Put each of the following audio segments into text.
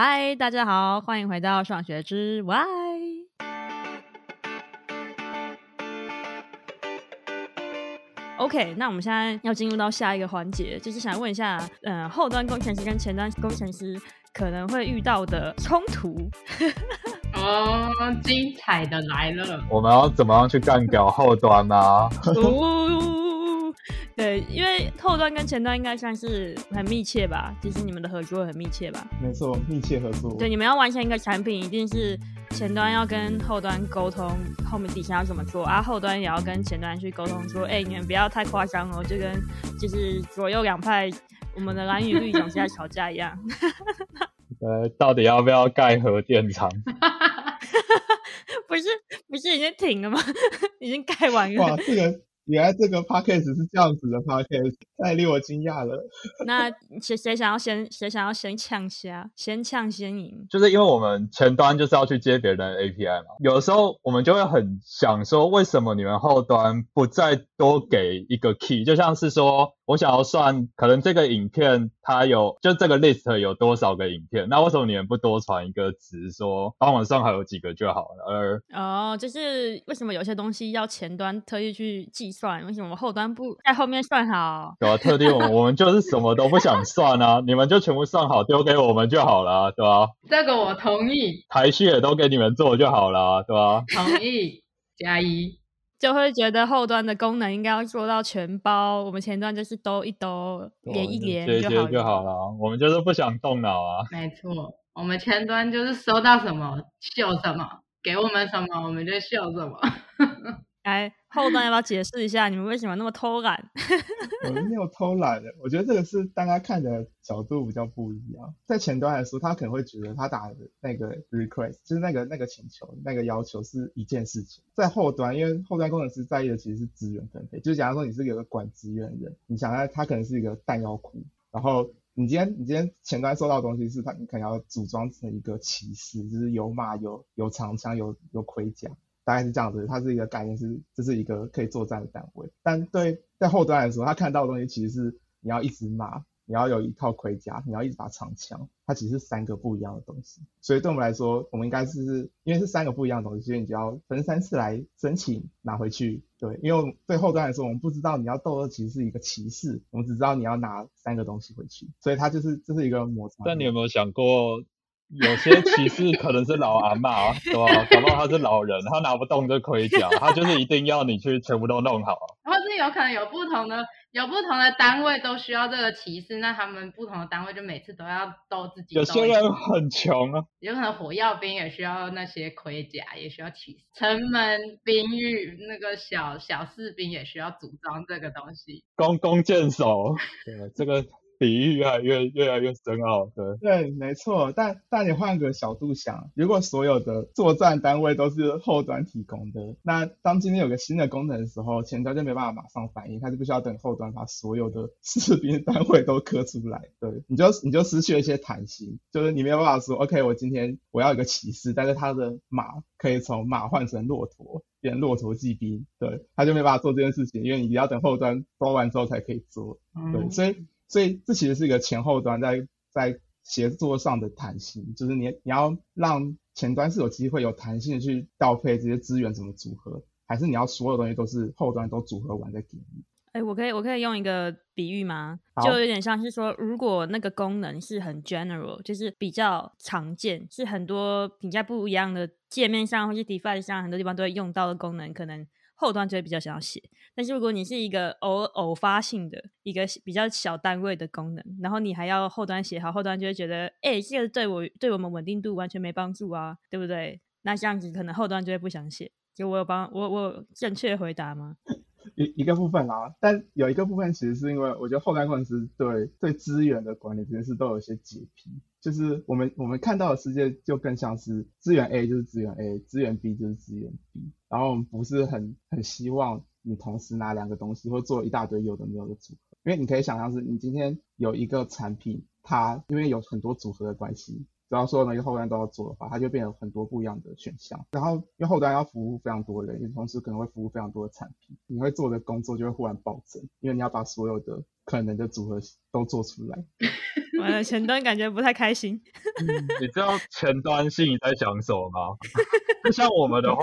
嗨，大家好，欢迎回到上学之 Why。OK，那我们现在要进入到下一个环节，就是想问一下，嗯、呃，后端工程师跟前端工程师可能会遇到的冲突。哦，精彩的来了！我们要怎么样去干掉后端呢、啊？对，因为后端跟前端应该算是很密切吧，其实你们的合作很密切吧？没错，密切合作。对，你们要完成一个产品，一定是前端要跟后端沟通，后面底下要怎么做啊？后端也要跟前端去沟通，说，哎，你们不要太夸张哦，就跟就是左右两派，我们的蓝与绿总是在吵架一样。呃，到底要不要盖核电厂？不是，不是已经停了吗？已经盖完了。哇，这个。原来这个 podcast 是这样子的 podcast，太令我惊讶了。那谁谁想要先谁想要先抢先先抢先赢？就是因为我们前端就是要去接别人的 API 嘛，有的时候我们就会很想说，为什么你们后端不再多给一个 key？就像是说。我想要算，可能这个影片它有，就这个 list 有多少个影片，那为什么你们不多传一个值，说帮我算好有几个就好了？而哦，就是为什么有些东西要前端特意去计算，为什么后端不在后面算好？对啊，特地我们我们就是什么都不想算啊，你们就全部算好丢给我们就好了，对吧？这个我同意，排序也都给你们做就好了，对吧？同意，加一。就会觉得后端的功能应该要做到全包，我们前端就是兜一兜，连一连就好，接接就好了。我们就是不想动脑啊。没错，我们前端就是收到什么秀什么，给我们什么我们就秀什么。来，后端要不要解释一下你们为什么那么偷懒？我们没有偷懒的，我觉得这个是大家看的角度比较不一样。在前端来说，他可能会觉得他打的那个 request 就是那个那个请求、那个要求是一件事情。在后端，因为后端工程师在意的其实是资源分配，就假如说你是有个管资源的人，你想要他可能是一个弹药库，然后你今天你今天前端收到的东西是他，你可能要组装成一个骑士，就是有马、有有长枪、有有盔甲。大概是这样子，它是一个概念，是这是一个可以作战的单位。但对在后端来说，他看到的东西其实是你要一直骂，你要有一套盔甲，你要一直把长枪，它其实是三个不一样的东西。所以对我们来说，我们应该是因为是三个不一样的东西，所以你就要分三次来申请拿回去。对，因为对后端来说，我们不知道你要斗的其实是一个骑士，我们只知道你要拿三个东西回去，所以它就是这是一个摩擦。但你有没有想过？有些骑士可能是老阿妈，对吧？搞不好他是老人，他拿不动这盔甲，他就是一定要你去全部都弄好。或是有可能有不同的，有不同的单位都需要这个骑士，那他们不同的单位就每次都要都自己。有些人很穷啊，有可能火药兵也需要那些盔甲，也需要骑士。城门兵役那个小小士兵也需要组装这个东西。弓弓箭手，对这个。比喻越来越越来越深奥，对对，没错。但但你换个角度想，如果所有的作战单位都是后端提供的，那当今天有个新的功能的时候，前端就没办法马上反应，它就必须要等后端把所有的士兵单位都刻出来。对，你就你就失去了一些弹性，就是你没有办法说，OK，我今天我要一个骑士，但是他的马可以从马换成骆驼，变成骆驼骑兵，对，他就没办法做这件事情，因为你要等后端包完之后才可以做。对，嗯、所以。所以这其实是一个前后端在在协作上的弹性，就是你你要让前端是有机会有弹性的去调配这些资源怎么组合，还是你要所有东西都是后端都组合完再给你？哎，我可以我可以用一个比喻吗？就有点像是说，如果那个功能是很 general，就是比较常见，是很多评价不一样的界面上或是 device 上很多地方都会用到的功能，可能。后端就会比较想要写，但是如果你是一个偶偶发性的一个比较小单位的功能，然后你还要后端写好，后端就会觉得，哎，这个对我对我们稳定度完全没帮助啊，对不对？那这样子可能后端就会不想写。就我有帮我我有正确回答吗？一一个部分啦，但有一个部分其实是因为我觉得后端工程师对对资源的管理这件事都有一些洁癖，就是我们我们看到的世界就更像是资源 A 就是资源 A，资源 B 就是资源 B，然后我们不是很很希望你同时拿两个东西或做一大堆有的没有的组合，因为你可以想象是你今天有一个产品，它因为有很多组合的关系。只要所有东西后端都要做的话，它就变有很多不一样的选项。然后因为后端要服务非常多人，也同时可能会服务非常多的产品，你会做的工作就会忽然暴增，因为你要把所有的可能的组合都做出来。完了，前端感觉不太开心。你知道前端心里在想什么吗？就像我们的话，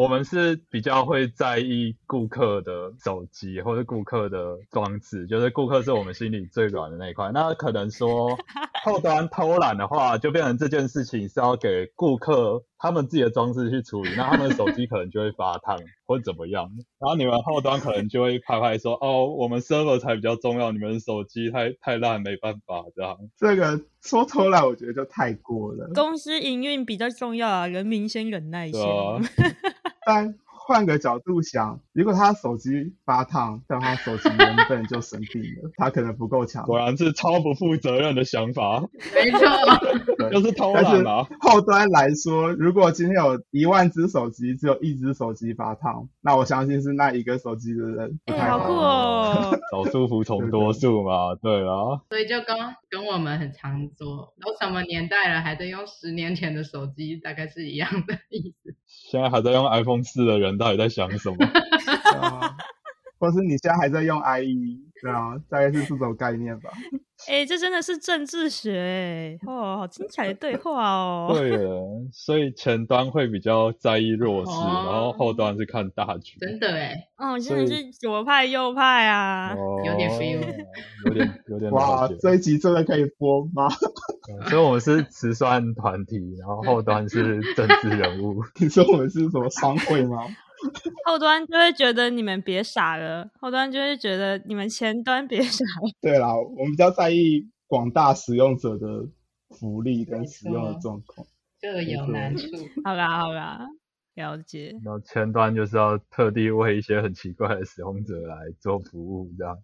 我们是比较会在意顾客的手机或者顾客的装置，就是顾客是我们心里最软的那一块。那可能说后端偷懒的话，就变成这件事情是要给顾客他们自己的装置去处理，那他们的手机可能就会发烫或者怎么样。然后你们后端可能就会拍拍说：“哦，我们 server 才比较重要，你们手机太太烂，没办法这样。”这个说偷懒，我觉得就太过了。公司营运比较重要啊，人民先忍耐一下。三换个角度想，如果他手机发烫，但他手机原本就生病了，他可能不够强。果然是超不负责任的想法。没错，就是偷懒啊。后端来说，如果今天有一万只手机，只有一只手机发烫，那我相信是那一个手机的人不太好。欸、好酷哦！少数服从多数嘛，对啊。所以就跟跟我们很常说，都什么年代了，还在用十年前的手机，大概是一样的意思。现在还在用 iPhone 四的人。到底在想什么？啊，或是你现在还在用 IE，对啊，大概是这种概念吧。哎、欸，这真的是政治学哎，哦，好精彩的对话哦。对了，所以前端会比较在意弱势，哦、然后后端是看大局。真的哎，哦，真的是左派右派啊，哦、有点 feel，有点有点。哇，这一集真的可以播吗？所以我们是慈善团体，然后后端是政治人物。你说我们是什么商会吗？后端就会觉得你们别傻了，后端就会觉得你们前端别傻了。对啦，我们比较在意广大使用者的福利跟使用的状况，这有难处。好啦好啦，了解。然后前端就是要特地为一些很奇怪的使用者来做服务，这样。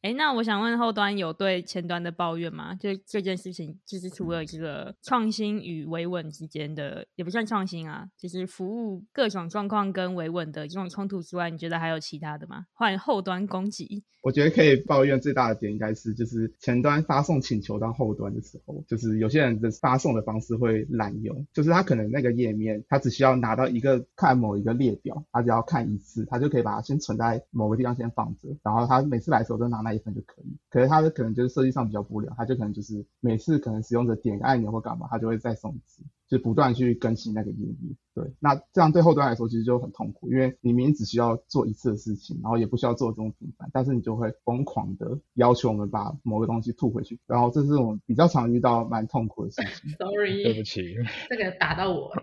哎，那我想问后端有对前端的抱怨吗？就这件事情，就是除了这个创新与维稳之间的，也不算创新啊，就是服务各种状况跟维稳的这种冲突之外，你觉得还有其他的吗？换后端攻击，我觉得可以抱怨最大的点应该是，就是前端发送请求到后端的时候，就是有些人的发送的方式会滥用，就是他可能那个页面，他只需要拿到一个看某一个列表，他只要看一次，他就可以把它先存在某个地方先放着，然后他每次来的时候都拿那一份就可以，可是他的可能就是设计上比较无聊，他就可能就是每次可能使用者点个按钮或干嘛，他就会再送一次，就不断去更新那个页面。对，那这样对后端来说其实就很痛苦，因为你明明只需要做一次的事情，然后也不需要做这种频繁，但是你就会疯狂的要求我们把某个东西吐回去，然后这是我们比较常遇到蛮痛苦的事情。Sorry，对不起，这个打到我。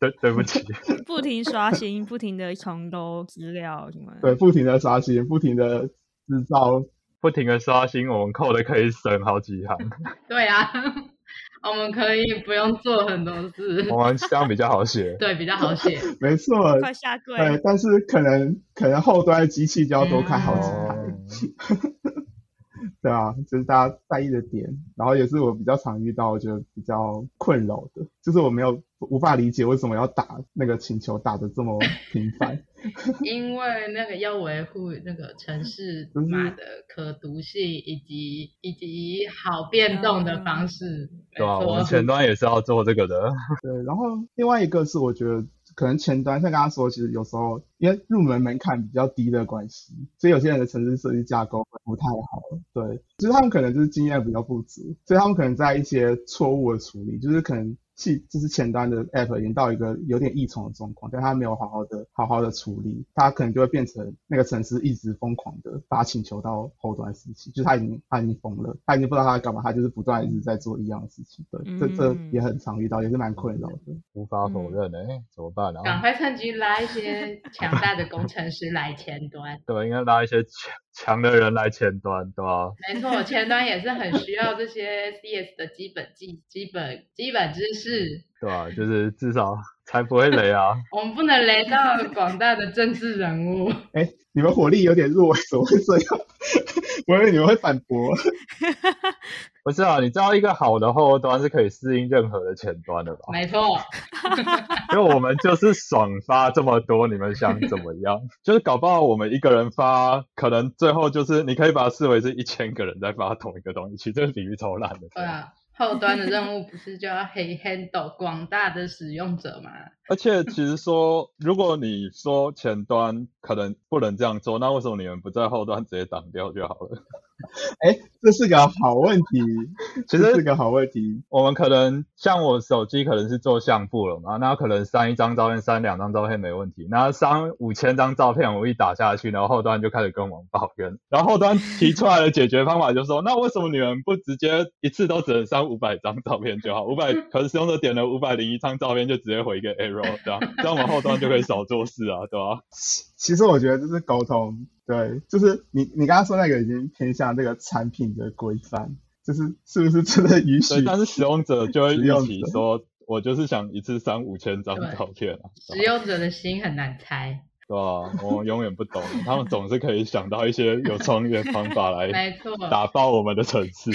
对，对不起。不停刷新，不停的重读资料什么。对，不停的刷新，不停的。制造不停的刷新，我们 code 可以省好几行。对啊，我们可以不用做很多事。我们这样比较好写。对，比较好写。没错。快下跪。对，但是可能可能后端的机器就要多开好几台。嗯 对啊，就是大家在意的点，然后也是我比较常遇到，我觉得比较困扰的，就是我没有无法理解为什么要打那个请求打得这么频繁。因为那个要维护那个城市码的可读性以及以及好变动的方式。对啊，我们前端也是要做这个的。对，然后另外一个是我觉得。可能前端像刚刚说，其实有时候因为入门门槛比较低的关系，所以有些人的城市设计架构不太好。对，就是他们可能就是经验比较不足，所以他们可能在一些错误的处理，就是可能。是，就是前端的 app 已经到一个有点异常的状况，但它没有好好的、好好的处理，它可能就会变成那个城市一直疯狂的发请求到后端时期，就是它已经它已经疯了，它已经不知道它在干嘛，它就是不断一直在做一样的事情。对，嗯、这这也很常遇到，也是蛮困扰的。无法否认哎、欸，怎么办呢、啊？赶快趁机拉一些强大的工程师来前端。对，应该拉一些强。的人来前端，对吧？没错，前端也是很需要这些 CS 的基本技、基本基本知识，对吧？就是至少才不会雷啊。我们不能雷到广大的政治人物。哎，你们火力有点弱，怎么会这样？我以为你们会反驳。不是啊，你知道一个好的后端是可以适应任何的前端的吧？没错，因为我们就是爽发这么多，你们想怎么样？就是搞不好我们一个人发，可能最后就是你可以把它视为是一千个人在发同一个东西，其实这个比喻超烂的。对啊，后端的任务不是就要 handle 广大的使用者吗？而且其实说，如果你说前端可能不能这样做，那为什么你们不在后端直接挡掉就好了？哎，这是个好问题，其实是个好问题。我们可能像我手机可能是做相簿了嘛，那可能删一张照片，删两张照片没问题。然后删五千张照片，我一打下去，然后后端就开始跟我们抱怨。然后后端提出来的解决方法就是说，那为什么你们不直接一次都只能删五百张照片就好？五百可是使用者点了五百零一张照片就直接回一个 error，这样这样我们后端就可以少做事啊，对吧？其实我觉得这是沟通。对，就是你你刚刚说那个已经偏向这个产品的规范，就是是不是真的允许？但是使用者就会预期说，我就是想一次删五千张照片啊。使用者的心很难猜。对啊，我永远不懂，他们总是可以想到一些有创意的方法来，没错，打爆我们的城市。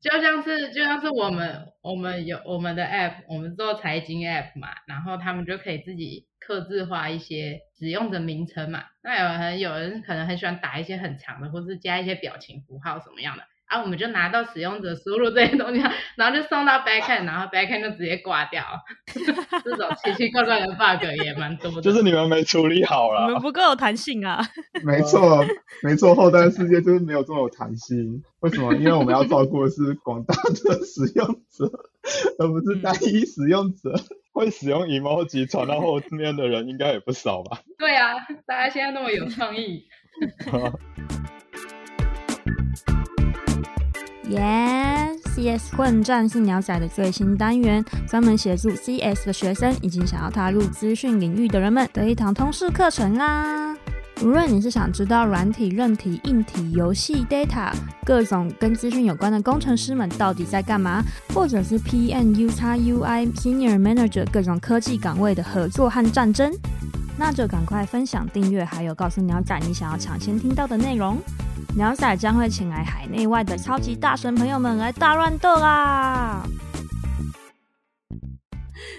就像是就像是我们我们有我们的 app，我们做财经 app 嘛，然后他们就可以自己刻字化一些使用的名称嘛。那有人有人可能很喜欢打一些很长的，或是加一些表情符号什么样的。啊，我们就拿到使用者输入这些东西，然后就送到 backend，然后 backend 就直接挂掉。这种奇奇怪怪的 bug 也蛮多的。就是你们没处理好了。你们不够有弹性啊。没错，没错，后端世界就是没有这么有弹性。为什么？因为我们要照顾的是广大的使用者，而不是单一使用者。会使用 emoji 传到后面的人应该也不少吧？对啊，大家现在那么有创意。Yes，CS 混战是鸟仔的最新单元，专门协助 CS 的学生以及想要踏入资讯领域的人们的一堂通识课程啦。无论你是想知道软体、韧体、硬体、游戏、data，各种跟资讯有关的工程师们到底在干嘛，或者是 PM、UX、UI、Senior Manager 各种科技岗位的合作和战争，那就赶快分享、订阅，还有告诉鸟仔你想要抢先听到的内容。鸟仔将会请来海内外的超级大神朋友们来大乱斗啦！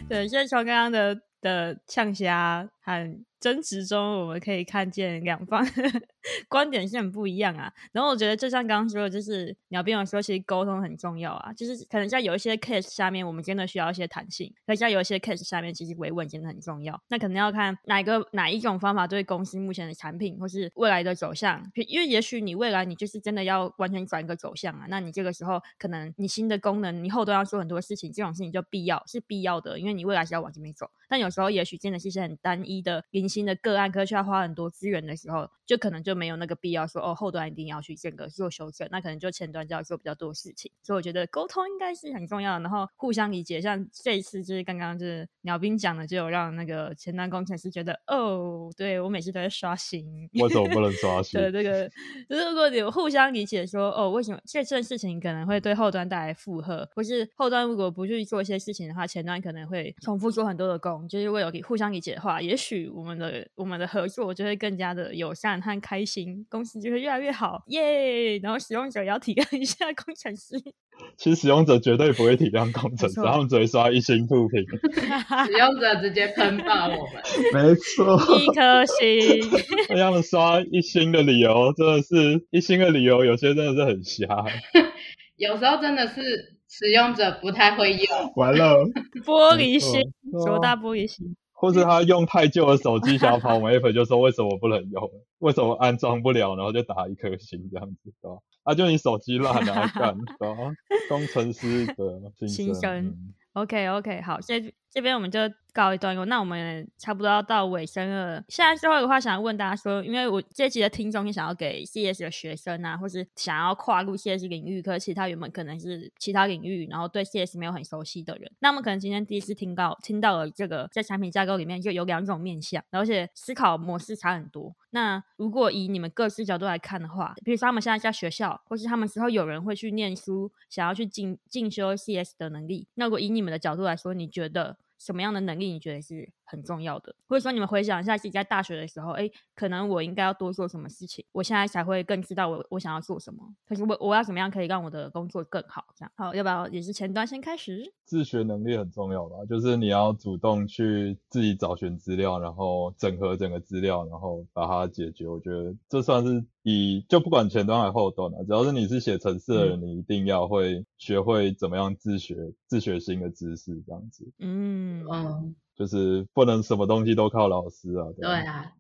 对，先从刚刚的的呛虾和。争执中，我们可以看见两方呵呵观点是很不一样啊。然后我觉得，就像刚刚说的，就是鸟兵有说，其实沟通很重要啊。就是可能在有一些 case 下面，我们真的需要一些弹性；可是在有一些 case 下面，其实维稳真的很重要。那可能要看哪个哪一种方法对公司目前的产品或是未来的走向，因为也许你未来你就是真的要完全转一个走向啊。那你这个时候可能你新的功能，你后端要做很多事情，这种事情就必要是必要的，因为你未来是要往这边走。但有时候也许真的是一些很单一的零星的个案，科需要花很多资源的时候，就可能就没有那个必要说哦，后端一定要去这个做修正，那可能就前端就要做比较多事情。所以我觉得沟通应该是很重要的，然后互相理解。像这一次就是刚刚就是鸟兵讲的，就有让那个前端工程师觉得哦，对我每次都在刷新，为什么不能刷 新？对这个，就是如果有互相理解说哦，为什么这件事情可能会对后端带来负荷，或是后端如果不去做一些事情的话，前端可能会重复做很多的工。就是为了互相理解的话，也许我们的我们的合作就会更加的友善和开心，公司就会越来越好，耶！然后使用者也要体谅一下工程师。其实使用者绝对不会体谅工程师，他们只会刷一星负评。使用者直接喷爆我们，没错，一颗星。他们刷一星的理由，真的是一星的理由，有些真的是很瞎。有时候真的是使用者不太会用，完了，玻璃心，多大玻璃心。或是他用太旧的手机想要跑我们 app，就说为什么不能用？为什么安装不了？然后就打一颗星这样子，对吧？啊，就你手机烂了，干，对吧？工程师的心声。嗯、OK OK，好，这这边我们就。告一段落，那我们差不多要到尾声了。现在最后的话，想要问大家说，因为我这集的听众也想要给 CS 的学生啊，或是想要跨入 CS 领域，可是其他原本可能是其他领域，然后对 CS 没有很熟悉的人，那么可能今天第一次听到听到了这个在产品架构里面就有两种面向，而且思考模式差很多。那如果以你们各自角度来看的话，比如说他们现在在学校，或是他们之后有人会去念书，想要去进进修 CS 的能力，那如果以你们的角度来说，你觉得？什么样的能力你觉得是很重要的？或者说你们回想一下自己在大学的时候，哎，可能我应该要多做什么事情，我现在才会更知道我我想要做什么。可是我我要怎么样可以让我的工作更好？这样好，要不要也是前端先开始？自学能力很重要吧，就是你要主动去自己找寻资料，然后整合整个资料，然后把它解决。我觉得这算是以就不管前端还后端啊，只要是你是写程式的人，嗯、你一定要会学会怎么样自学自学新的知识，这样子。嗯嗯，就是不能什么东西都靠老师啊。对，对啊，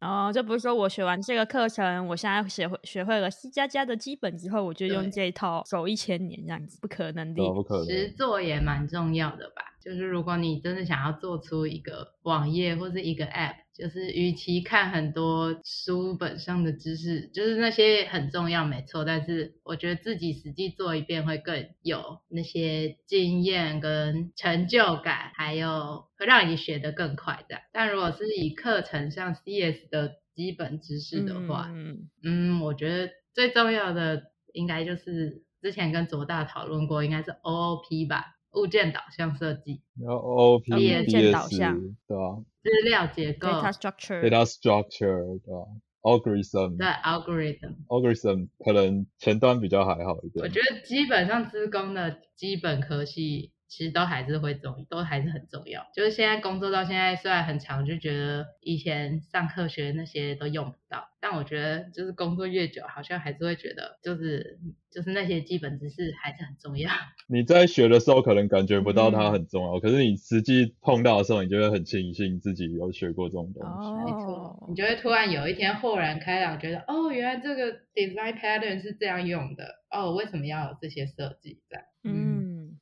哦，就不是说我学完这个课程，我现在学会学会了 C 加加的基本之后，我就用这一套走一千年这样子，不可能的。不可能。实做也蛮重要的吧？就是如果你真的想要做出一个网页或是一个 App。就是，与其看很多书本上的知识，就是那些很重要，没错。但是我觉得自己实际做一遍会更有那些经验跟成就感，还有会让你学得更快的。但如果是以课程上 CS 的基本知识的话，嗯，嗯，我觉得最重要的应该就是之前跟卓大讨论过，应该是 OOP 吧。物件导向设计，然后 O P B S 导向对吧？资料结构，data structure，data structure 对吧？algorithm 对 algorithm，algorithm 可能前端比较还好一点。我觉得基本上资工的基本科系。其实都还是会重，都还是很重要。就是现在工作到现在，虽然很长，就觉得以前上课学的那些都用不到。但我觉得，就是工作越久，好像还是会觉得，就是就是那些基本知识还是很重要。你在学的时候可能感觉不到它很重要，嗯、可是你实际碰到的时候，你就会很庆幸自己有学过这种东西。哦，没错，你就会突然有一天豁然开朗，觉得哦，原来这个 design pattern 是这样用的。哦，为什么要有这些设计在？嗯。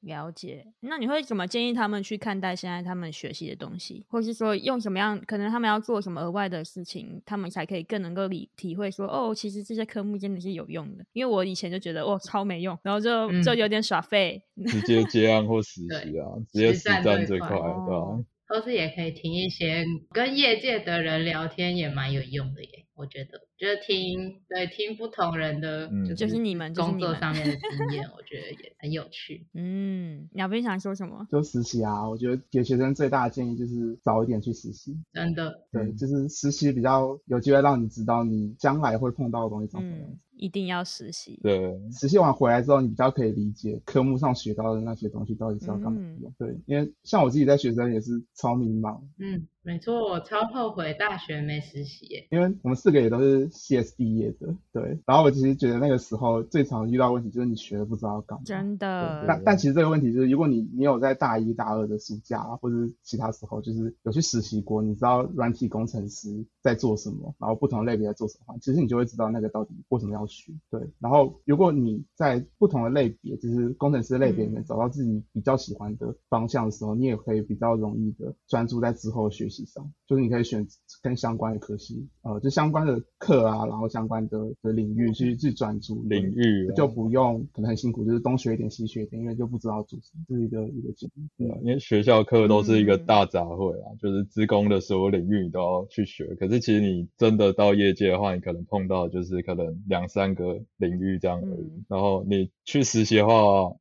了解，那你会怎么建议他们去看待现在他们学习的东西，或是说用什么样，可能他们要做什么额外的事情，他们才可以更能够理体会说，哦，其实这些科目真的是有用的。因为我以前就觉得，哦，超没用，然后就、嗯、就有点耍废，直接接案或实 习啊，直接实战最快，对吧？或是也可以听一些跟业界的人聊天，也蛮有用的耶。我觉得，就是听对听不同人的，就是你们工作上面的经验，我觉得也很有趣。嗯，你要分享说什么？就实习啊，我觉得给学生最大的建议就是早一点去实习。真的，对，就是实习比较有机会让你知道你将来会碰到的东西长什么样子。嗯一定要实习。对，实习完回来之后，你比较可以理解科目上学到的那些东西到底是要干嘛用。嗯、对，因为像我自己在学生也是超迷茫。嗯，没错，我超后悔大学没实习耶。因为我们四个也都是 CS 毕业的，对。然后我其实觉得那个时候最常遇到问题就是你学了不知道要干嘛。真的。但但其实这个问题就是，如果你你有在大一、大二的暑假或者是其他时候，就是有去实习过，你知道软体工程师在做什么，然后不同类别在做什么，其实你就会知道那个到底为什么要学。对。然后，如果你在不同的类别，就是工程师类别里面找到自己比较喜欢的方向的时候，嗯、你也可以比较容易的专注在之后的学习上。就是你可以选跟相关的科系，呃，就相关的课啊，然后相关的的领域去去专注领域，就不用可能很辛苦，就是东学一点西学一点，因为就不知道主什么，这是一个一个经历。对啊，因为学校课都是一个大杂烩啊，嗯、就是职工的所有领域你都要去学。可是其实你真的到业界的话，你可能碰到就是可能两三个领域这样而已。嗯、然后你去实习的话，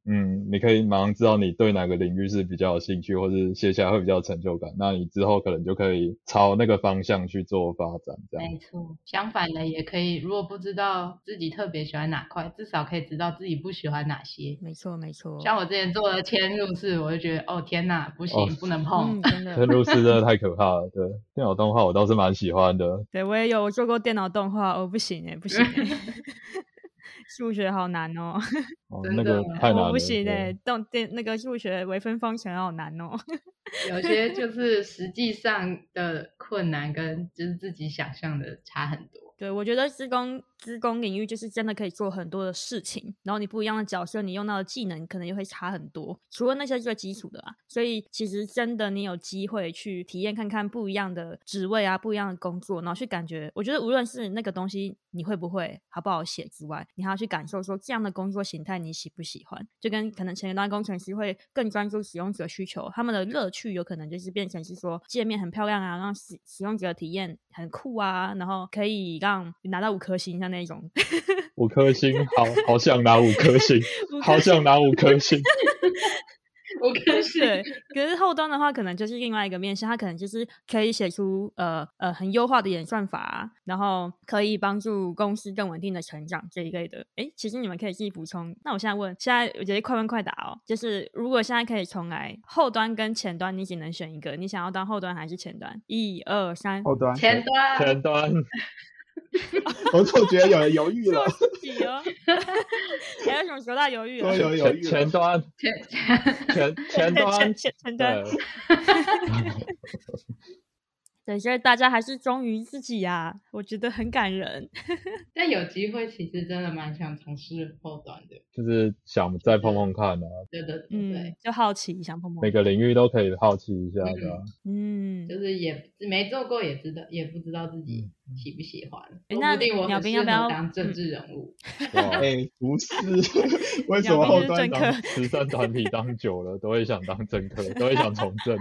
嗯，你可以马上知道你对哪个领域是比较有兴趣，或是写起来会比较有成就感。那你之后可能就可以朝那个方向去做发展，这样。没错，相反的也可以。如果不知道自己特别喜欢哪块，至少可以知道自己不喜欢哪些。没错，没错。像我之前做的嵌入式，我就觉得，哦天哪，不行，哦、不能碰。真的，嵌入式真的太可怕了。对，电脑动画我倒是蛮喜欢的。对，我也有做过电脑动画，哦不行哎，不行。数学好难哦，哦那个太难了，我不行哎，动电那个数学微分方程好难哦。有些就是实际上的困难跟就是自己想象的差很多。对，我觉得是跟资工领域就是真的可以做很多的事情，然后你不一样的角色，你用到的技能可能也会差很多。除了那些最基础的啊，所以其实真的你有机会去体验看看不一样的职位啊，不一样的工作，然后去感觉，我觉得无论是那个东西你会不会好不好写之外，你还要去感受说这样的工作形态你喜不喜欢。就跟可能前端工程师会更专注使用者需求，他们的乐趣有可能就是变成是说界面很漂亮啊，让使使用者体验很酷啊，然后可以让拿到五颗星，像那种 五颗星，好好想拿五颗星，好想拿五颗星。五颗星。对，可是后端的话，可能就是另外一个面向，它可能就是可以写出呃呃很优化的演算法，然后可以帮助公司更稳定的成长这一类的。哎，其实你们可以自己补充。那我现在问，现在我觉得快问快答哦，就是如果现在可以重来，后端跟前端你只能选一个，你想要当后端还是前端？一二三，后端，前端，前端。我总觉得有人犹豫了。还有什么时候他犹豫了？有犹豫。前端，前前前端，前前端。对，所以大家还是忠于自己呀、啊，我觉得很感人。但有机会，其实真的蛮想从事后端的，就是想再碰碰看啊。对对对，嗯，就好奇想碰碰。每个领域都可以好奇一下的。嗯，就是也没做过，也知道，也不知道自己喜不喜欢。嗯、那鸟兵要不要当政治人物？哎，不是，为什么后端当慈善团体当久了，都会想当政客，都会想从政。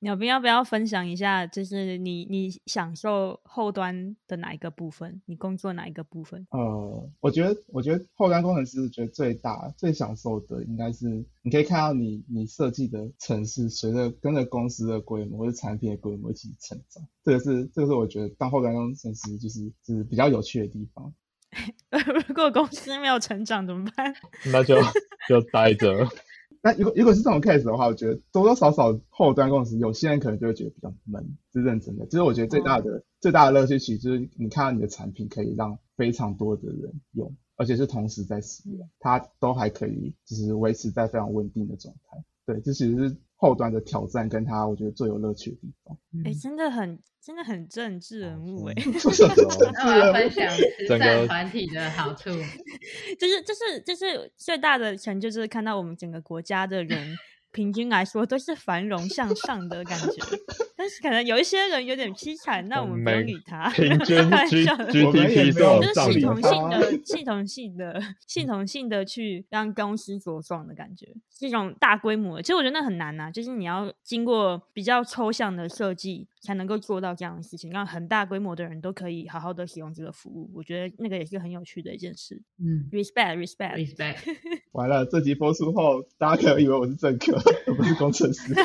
鸟兵要不要分享一下？就是你你享受后端的哪一个部分？你工作哪一个部分？呃，我觉得我觉得后端工程师觉得最大最享受的应该是你可以看到你你设计的城市随着跟着公司的规模或者产品的规模一起成长。这个是这个是我觉得当后端工程师就是就是比较有趣的地方。如果公司没有成长怎么办？那就就待着。那如果如果是这种 case 的话，我觉得多多少少后端公司有些人可能就会觉得比较闷，是认真的。其实我觉得最大的、哦、最大的乐趣其实就是你看到你的产品可以让非常多的人用，而且是同时在使用，它都还可以就是维持在非常稳定的状态。对，这其实是后端的挑战，跟他我觉得最有乐趣的地方。哎、欸，真的很。真的很政治人物哎、欸，那我要分享 慈善团体的好处，就是就是就是最大的成就就是看到我们整个国家的人。平均来说都是繁荣 向上的感觉，但是可能有一些人有点凄惨，那我们不用理他。平均 GDP 就是系统性的、系统性的、系统性的去让公司茁壮的感觉，是一种大规模的。其实我觉得那很难呐、啊，就是你要经过比较抽象的设计，才能够做到这样的事情，让很大规模的人都可以好好的使用这个服务。我觉得那个也是很有趣的一件事。嗯，respect，respect，respect。完了，这集播出后，大家可能以为我是政客。我不是工程师。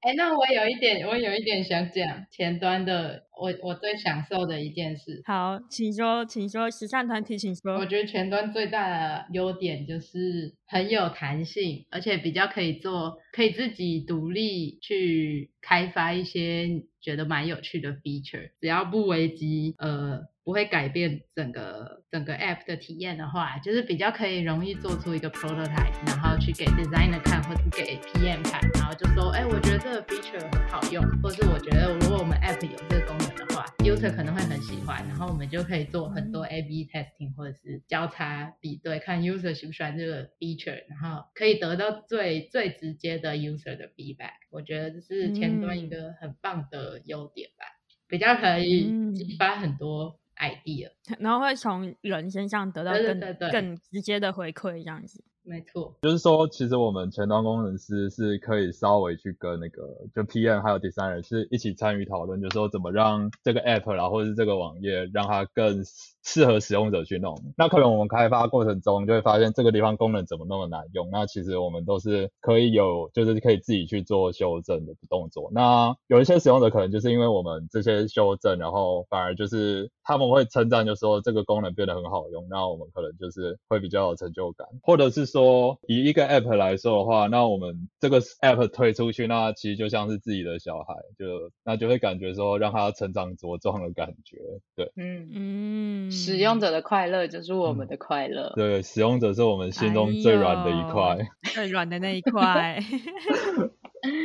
哎，那我有一点，我有一点想讲前端的，我我最享受的一件事。好，请说，请说，慈善团体，请说。我觉得前端最大的优点就是很有弹性，而且比较可以做，可以自己独立去开发一些觉得蛮有趣的 feature，只要不危及呃。不会改变整个整个 app 的体验的话，就是比较可以容易做出一个 prototype，然后去给 designer 看，或者给 PM 看，然后就说，哎，我觉得这个 feature 很好用，或是我觉得如果我们 app 有这个功能的话，user 可能会很喜欢，然后我们就可以做很多 A/B testing，或者是交叉比对，看 user 喜不喜欢这个 feature，然后可以得到最最直接的 user 的 feedback。我觉得这是前端一个很棒的优点吧，比较可以激发很多。Idea，然后会从人身上得到更对对对对。更直接的回馈，这样子。没错，就是说，其实我们前端工程师是可以稍微去跟那个就 PM 还有 designer 是一起参与讨论，就是说怎么让这个 app 然后或者是这个网页让它更适合使用者去弄。那可能我们开发过程中就会发现这个地方功能怎么那么难用，那其实我们都是可以有就是可以自己去做修正的动作。那有一些使用者可能就是因为我们这些修正，然后反而就是他们会称赞，就说这个功能变得很好用，那我们可能就是会比较有成就感，或者是。说以一个 app 来说的话，那我们这个 app 推出去，那其实就像是自己的小孩，就那就会感觉说让他成长茁壮的感觉，对，嗯嗯，使用者的快乐就是我们的快乐，嗯，对，使用者是我们心中最软的一块，哎，最软的那一块，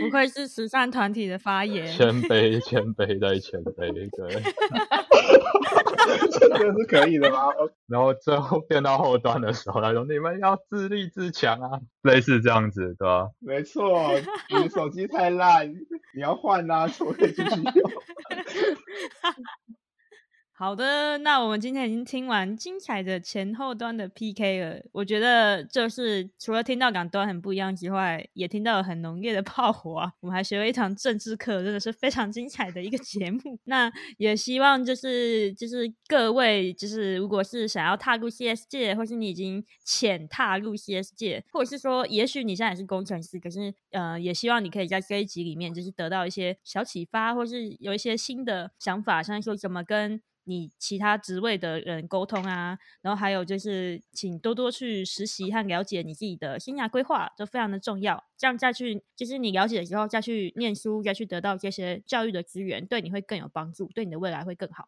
不愧是慈善团体的发言，谦卑，谦卑再谦卑，对。这个是可以的吗？然后最后变到后端的时候，他说：“你们要自立自强啊，类似这样子，对吧？”没错，你手机太烂，你要换啊，我可以继续用。好的，那我们今天已经听完精彩的前后端的 PK 了。我觉得就是除了听到两端很不一样之外，也听到了很浓烈的炮火啊。我们还学了一堂政治课，真的是非常精彩的一个节目。那也希望就是就是各位就是如果是想要踏入 CS 界，或是你已经浅踏入 CS 界，或者是说也许你现在也是工程师，可是呃也希望你可以在这一集里面就是得到一些小启发，或是有一些新的想法，像说怎么跟。你其他职位的人沟通啊，然后还有就是，请多多去实习和了解你自己的生涯规划，都非常的重要。这样再去，就是你了解的时候再去念书，再去得到这些教育的资源，对你会更有帮助，对你的未来会更好。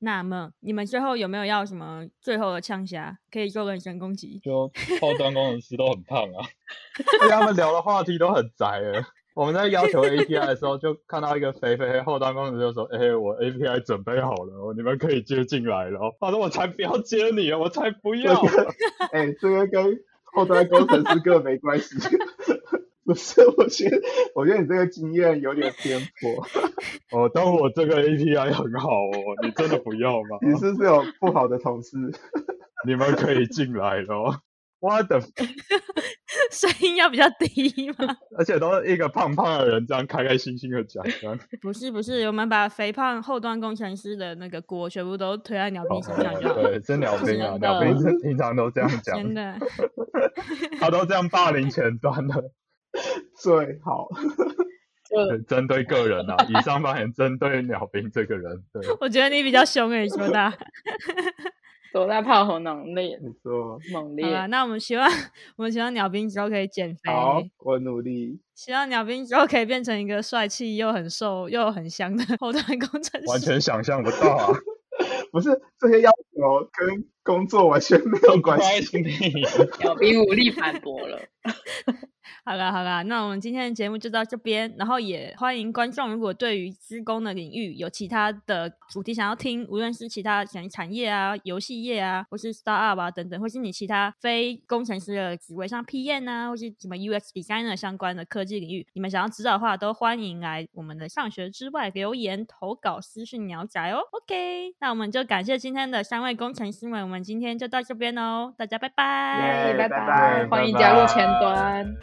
那么你们最后有没有要什么最后的呛声，可以做人身攻击？就后端工程师都很胖啊，跟他们聊的话题都很宅了。我们在要求 API 的时候，就看到一个肥肥后端工程师就说：“哎、欸，我 API 准备好了，你们可以接进来了。”他说：“我才不要接你，我才不要。这个” 哎、欸，这个跟后端工程师根本没关系。不是，我觉得，我觉得你这个经验有点偏颇。哦，当我这个 API 很好哦，你真的不要吗？你是不是有不好的同事？你们可以进来咯。我的声音要比较低吗？而且都是一个胖胖的人这样开开心心的讲。不是不是，我们把肥胖后端工程师的那个锅全部都推在鸟兵身上就好。对，是鸟兵啊，鸟兵是平常都这样讲。真的，他都这样霸凌前端的。最好，对，针对个人啊，以上发言针对鸟兵这个人。对，我觉得你比较凶诶，说大，多大炮火猛烈，你说猛烈。好，那我们希望，我们希望鸟兵之后可以减肥。好，我努力。希望鸟兵之后可以变成一个帅气又很瘦又很香的后端工程师。完全想象不到啊！不是这些要求跟工作完全没有关系。鸟兵无力反驳了。好啦好啦，那我们今天的节目就到这边，然后也欢迎观众，如果对于施工的领域有其他的主题想要听，无论是其他像产业啊、游戏业啊，或是 startup 啊等等，或是你其他非工程师的职位，像 PM 啊，或是什么 UX designer 相关的科技领域，你们想要知道的话，都欢迎来我们的上学之外留言投稿私讯鸟仔哦。OK，那我们就感谢今天的三位工程师们，我们今天就到这边哦，大家拜拜，拜拜，欢迎加入前端。